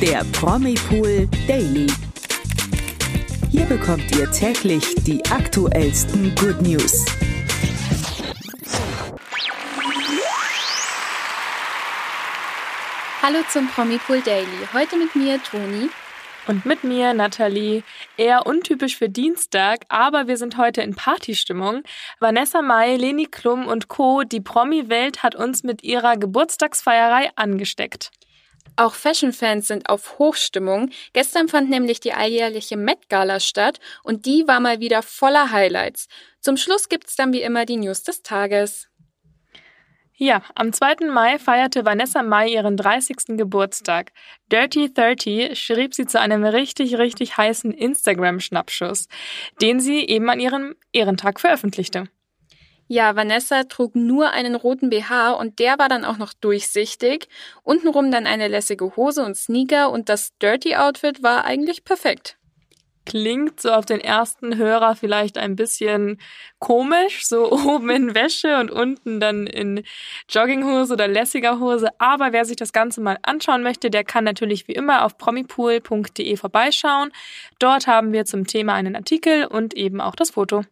der Promipool Daily. Hier bekommt ihr täglich die aktuellsten Good News. Hallo zum Promipool Daily. Heute mit mir Toni. Und mit mir, Nathalie. Eher untypisch für Dienstag, aber wir sind heute in Partystimmung. Vanessa Mai, Leni Klum und Co., die Promi-Welt hat uns mit ihrer Geburtstagsfeierei angesteckt. Auch Fashion-Fans sind auf Hochstimmung. Gestern fand nämlich die alljährliche Met Gala statt und die war mal wieder voller Highlights. Zum Schluss gibt's dann wie immer die News des Tages. Ja, am 2. Mai feierte Vanessa Mai ihren 30. Geburtstag. Dirty 30 schrieb sie zu einem richtig, richtig heißen Instagram-Schnappschuss, den sie eben an ihrem Ehrentag veröffentlichte. Ja, Vanessa trug nur einen roten BH und der war dann auch noch durchsichtig. Untenrum dann eine lässige Hose und Sneaker und das Dirty Outfit war eigentlich perfekt klingt so auf den ersten Hörer vielleicht ein bisschen komisch, so oben in Wäsche und unten dann in Jogginghose oder lässiger Hose. Aber wer sich das Ganze mal anschauen möchte, der kann natürlich wie immer auf promipool.de vorbeischauen. Dort haben wir zum Thema einen Artikel und eben auch das Foto.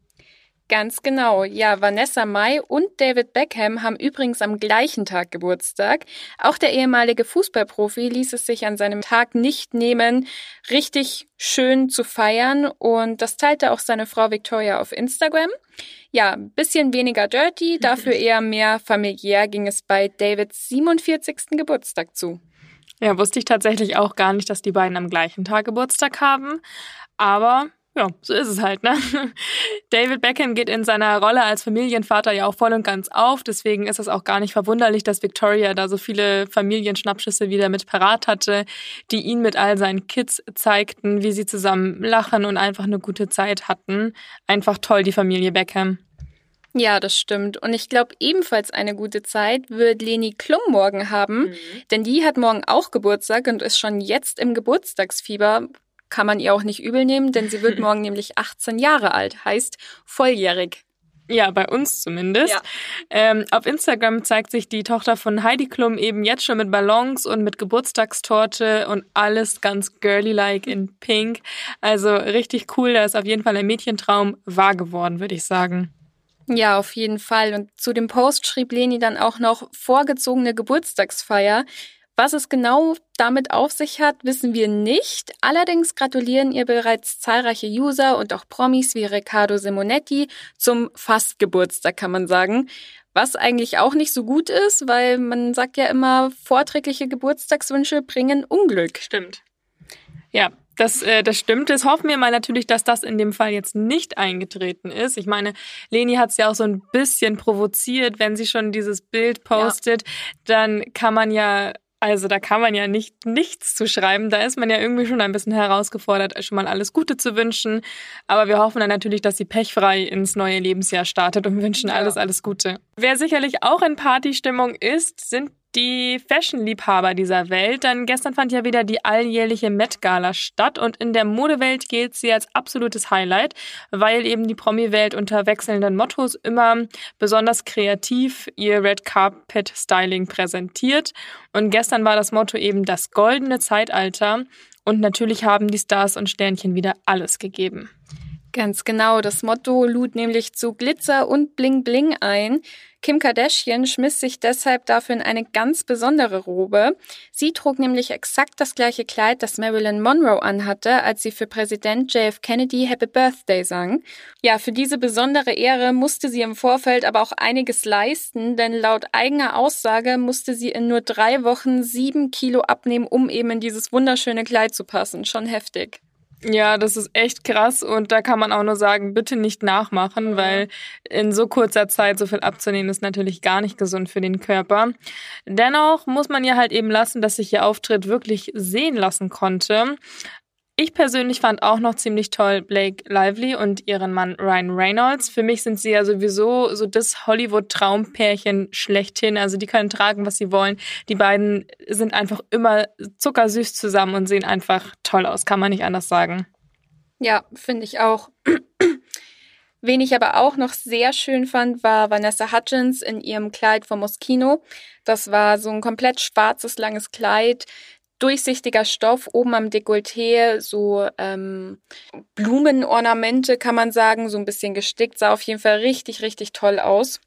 Ganz genau. Ja, Vanessa Mai und David Beckham haben übrigens am gleichen Tag Geburtstag. Auch der ehemalige Fußballprofi ließ es sich an seinem Tag nicht nehmen, richtig schön zu feiern und das teilte auch seine Frau Victoria auf Instagram. Ja, bisschen weniger dirty, dafür eher mehr familiär ging es bei Davids 47. Geburtstag zu. Ja, wusste ich tatsächlich auch gar nicht, dass die beiden am gleichen Tag Geburtstag haben. Aber ja, so ist es halt, ne? David Beckham geht in seiner Rolle als Familienvater ja auch voll und ganz auf. Deswegen ist es auch gar nicht verwunderlich, dass Victoria da so viele Familienschnappschüsse wieder mit parat hatte, die ihn mit all seinen Kids zeigten, wie sie zusammen lachen und einfach eine gute Zeit hatten. Einfach toll, die Familie Beckham. Ja, das stimmt. Und ich glaube, ebenfalls eine gute Zeit wird Leni Klum morgen haben, mhm. denn die hat morgen auch Geburtstag und ist schon jetzt im Geburtstagsfieber kann man ihr auch nicht übel nehmen, denn sie wird morgen nämlich 18 Jahre alt, heißt volljährig. Ja, bei uns zumindest. Ja. Ähm, auf Instagram zeigt sich die Tochter von Heidi Klum eben jetzt schon mit Ballons und mit Geburtstagstorte und alles ganz girly-like in pink. Also richtig cool, da ist auf jeden Fall ein Mädchentraum wahr geworden, würde ich sagen. Ja, auf jeden Fall. Und zu dem Post schrieb Leni dann auch noch vorgezogene Geburtstagsfeier. Was es genau damit auf sich hat, wissen wir nicht. Allerdings gratulieren ihr bereits zahlreiche User und auch Promis wie Riccardo Simonetti zum Fastgeburtstag, kann man sagen. Was eigentlich auch nicht so gut ist, weil man sagt ja immer, vorträgliche Geburtstagswünsche bringen Unglück. Stimmt. Ja, das, äh, das stimmt. Das hoffen wir mal natürlich, dass das in dem Fall jetzt nicht eingetreten ist. Ich meine, Leni hat es ja auch so ein bisschen provoziert, wenn sie schon dieses Bild postet, ja. dann kann man ja also da kann man ja nicht nichts zu schreiben. Da ist man ja irgendwie schon ein bisschen herausgefordert, schon mal alles Gute zu wünschen. Aber wir hoffen dann natürlich, dass sie pechfrei ins neue Lebensjahr startet und wünschen ja. alles, alles Gute. Wer sicherlich auch in Partystimmung ist, sind die Fashion-Liebhaber dieser Welt, denn gestern fand ja wieder die alljährliche Met Gala statt und in der Modewelt gilt sie als absolutes Highlight, weil eben die Promi-Welt unter wechselnden Mottos immer besonders kreativ ihr Red Carpet Styling präsentiert. Und gestern war das Motto eben das goldene Zeitalter und natürlich haben die Stars und Sternchen wieder alles gegeben. Ganz genau, das Motto lud nämlich zu Glitzer und Bling Bling ein. Kim Kardashian schmiss sich deshalb dafür in eine ganz besondere Robe. Sie trug nämlich exakt das gleiche Kleid, das Marilyn Monroe anhatte, als sie für Präsident JF Kennedy Happy Birthday sang. Ja, für diese besondere Ehre musste sie im Vorfeld aber auch einiges leisten, denn laut eigener Aussage musste sie in nur drei Wochen sieben Kilo abnehmen, um eben in dieses wunderschöne Kleid zu passen. Schon heftig. Ja, das ist echt krass und da kann man auch nur sagen, bitte nicht nachmachen, weil in so kurzer Zeit so viel abzunehmen ist natürlich gar nicht gesund für den Körper. Dennoch muss man ja halt eben lassen, dass sich ihr Auftritt wirklich sehen lassen konnte. Ich persönlich fand auch noch ziemlich toll Blake Lively und ihren Mann Ryan Reynolds. Für mich sind sie ja sowieso so das Hollywood-Traumpärchen schlechthin. Also die können tragen, was sie wollen. Die beiden sind einfach immer zuckersüß zusammen und sehen einfach toll aus, kann man nicht anders sagen. Ja, finde ich auch. Wen ich aber auch noch sehr schön fand, war Vanessa Hutchins in ihrem Kleid vom Moschino. Das war so ein komplett schwarzes, langes Kleid durchsichtiger Stoff, oben am Dekolleté so ähm, Blumenornamente, kann man sagen, so ein bisschen gestickt, sah auf jeden Fall richtig, richtig toll aus.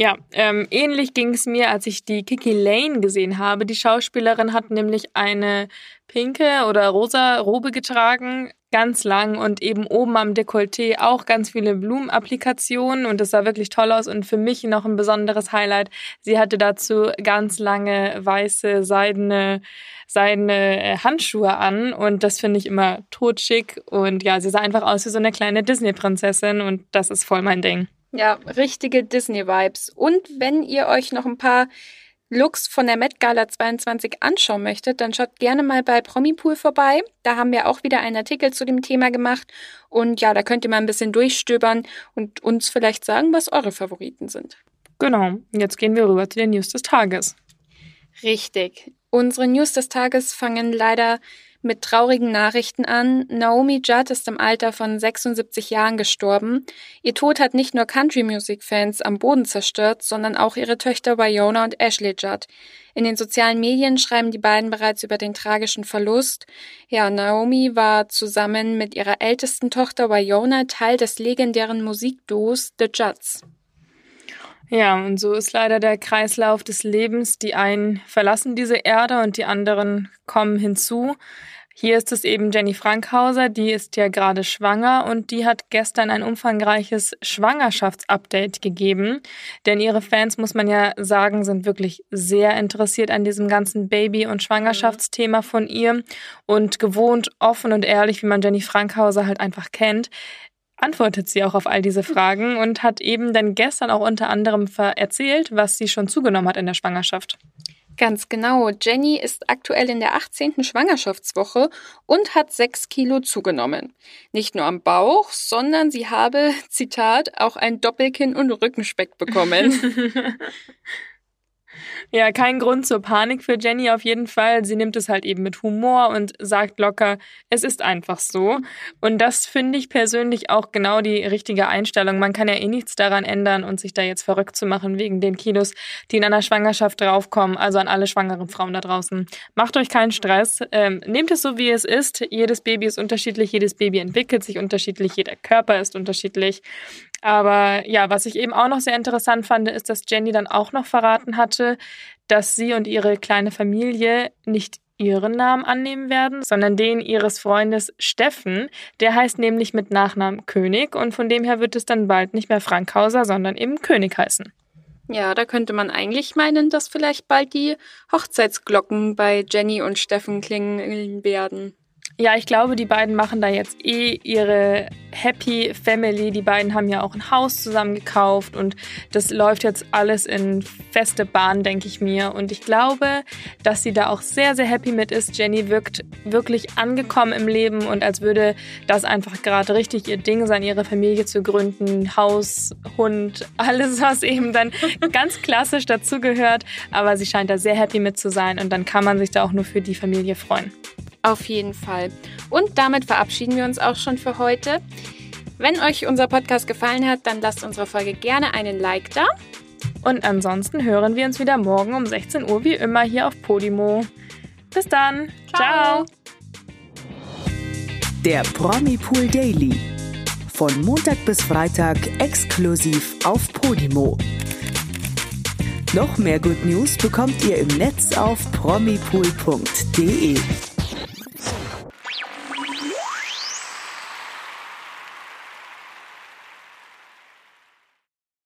Ja, ähm, ähnlich ging es mir, als ich die Kiki Lane gesehen habe. Die Schauspielerin hat nämlich eine pinke oder rosa Robe getragen, ganz lang und eben oben am Dekolleté auch ganz viele Blumenapplikationen und es sah wirklich toll aus und für mich noch ein besonderes Highlight. Sie hatte dazu ganz lange weiße seidene seine äh, Handschuhe an und das finde ich immer totschick und ja, sie sah einfach aus wie so eine kleine Disney-Prinzessin und das ist voll mein Ding. Ja, richtige Disney-Vibes. Und wenn ihr euch noch ein paar Looks von der Met Gala 22 anschauen möchtet, dann schaut gerne mal bei Promipool vorbei. Da haben wir auch wieder einen Artikel zu dem Thema gemacht. Und ja, da könnt ihr mal ein bisschen durchstöbern und uns vielleicht sagen, was eure Favoriten sind. Genau. Jetzt gehen wir rüber zu den News des Tages. Richtig. Unsere News des Tages fangen leider mit traurigen Nachrichten an. Naomi Judd ist im Alter von 76 Jahren gestorben. Ihr Tod hat nicht nur Country-Music-Fans am Boden zerstört, sondern auch ihre Töchter Wyona und Ashley Judd. In den sozialen Medien schreiben die beiden bereits über den tragischen Verlust. Ja, Naomi war zusammen mit ihrer ältesten Tochter Wyona Teil des legendären Musikduos The Judds. Ja, und so ist leider der Kreislauf des Lebens. Die einen verlassen diese Erde und die anderen kommen hinzu. Hier ist es eben Jenny Frankhauser, die ist ja gerade schwanger und die hat gestern ein umfangreiches Schwangerschaftsupdate gegeben. Denn ihre Fans, muss man ja sagen, sind wirklich sehr interessiert an diesem ganzen Baby- und Schwangerschaftsthema von ihr. Und gewohnt offen und ehrlich, wie man Jenny Frankhauser halt einfach kennt, antwortet sie auch auf all diese Fragen und hat eben dann gestern auch unter anderem erzählt, was sie schon zugenommen hat in der Schwangerschaft. Ganz genau. Jenny ist aktuell in der 18. Schwangerschaftswoche und hat sechs Kilo zugenommen. Nicht nur am Bauch, sondern sie habe, Zitat, auch ein Doppelkinn und Rückenspeck bekommen. Ja, kein Grund zur Panik für Jenny auf jeden Fall. Sie nimmt es halt eben mit Humor und sagt locker, es ist einfach so. Und das finde ich persönlich auch genau die richtige Einstellung. Man kann ja eh nichts daran ändern und sich da jetzt verrückt zu machen wegen den Kilos, die in einer Schwangerschaft draufkommen. Also an alle schwangeren Frauen da draußen. Macht euch keinen Stress. Ähm, nehmt es so, wie es ist. Jedes Baby ist unterschiedlich. Jedes Baby entwickelt sich unterschiedlich. Jeder Körper ist unterschiedlich. Aber ja, was ich eben auch noch sehr interessant fand, ist, dass Jenny dann auch noch verraten hatte, dass sie und ihre kleine Familie nicht ihren Namen annehmen werden, sondern den ihres Freundes Steffen. Der heißt nämlich mit Nachnamen König und von dem her wird es dann bald nicht mehr Frankhauser, sondern eben König heißen. Ja, da könnte man eigentlich meinen, dass vielleicht bald die Hochzeitsglocken bei Jenny und Steffen klingen werden. Ja, ich glaube, die beiden machen da jetzt eh ihre Happy Family. Die beiden haben ja auch ein Haus zusammen gekauft und das läuft jetzt alles in feste Bahn, denke ich mir. Und ich glaube, dass sie da auch sehr, sehr happy mit ist. Jenny wirkt wirklich angekommen im Leben und als würde das einfach gerade richtig ihr Ding sein, ihre Familie zu gründen. Haus, Hund, alles, was eben dann ganz klassisch dazugehört. Aber sie scheint da sehr happy mit zu sein und dann kann man sich da auch nur für die Familie freuen. Auf jeden Fall. Und damit verabschieden wir uns auch schon für heute. Wenn euch unser Podcast gefallen hat, dann lasst unserer Folge gerne einen Like da. Und ansonsten hören wir uns wieder morgen um 16 Uhr wie immer hier auf Podimo. Bis dann. Ciao. Ciao. Der Promi Pool Daily. Von Montag bis Freitag exklusiv auf Podimo. Noch mehr Good News bekommt ihr im Netz auf promipool.de.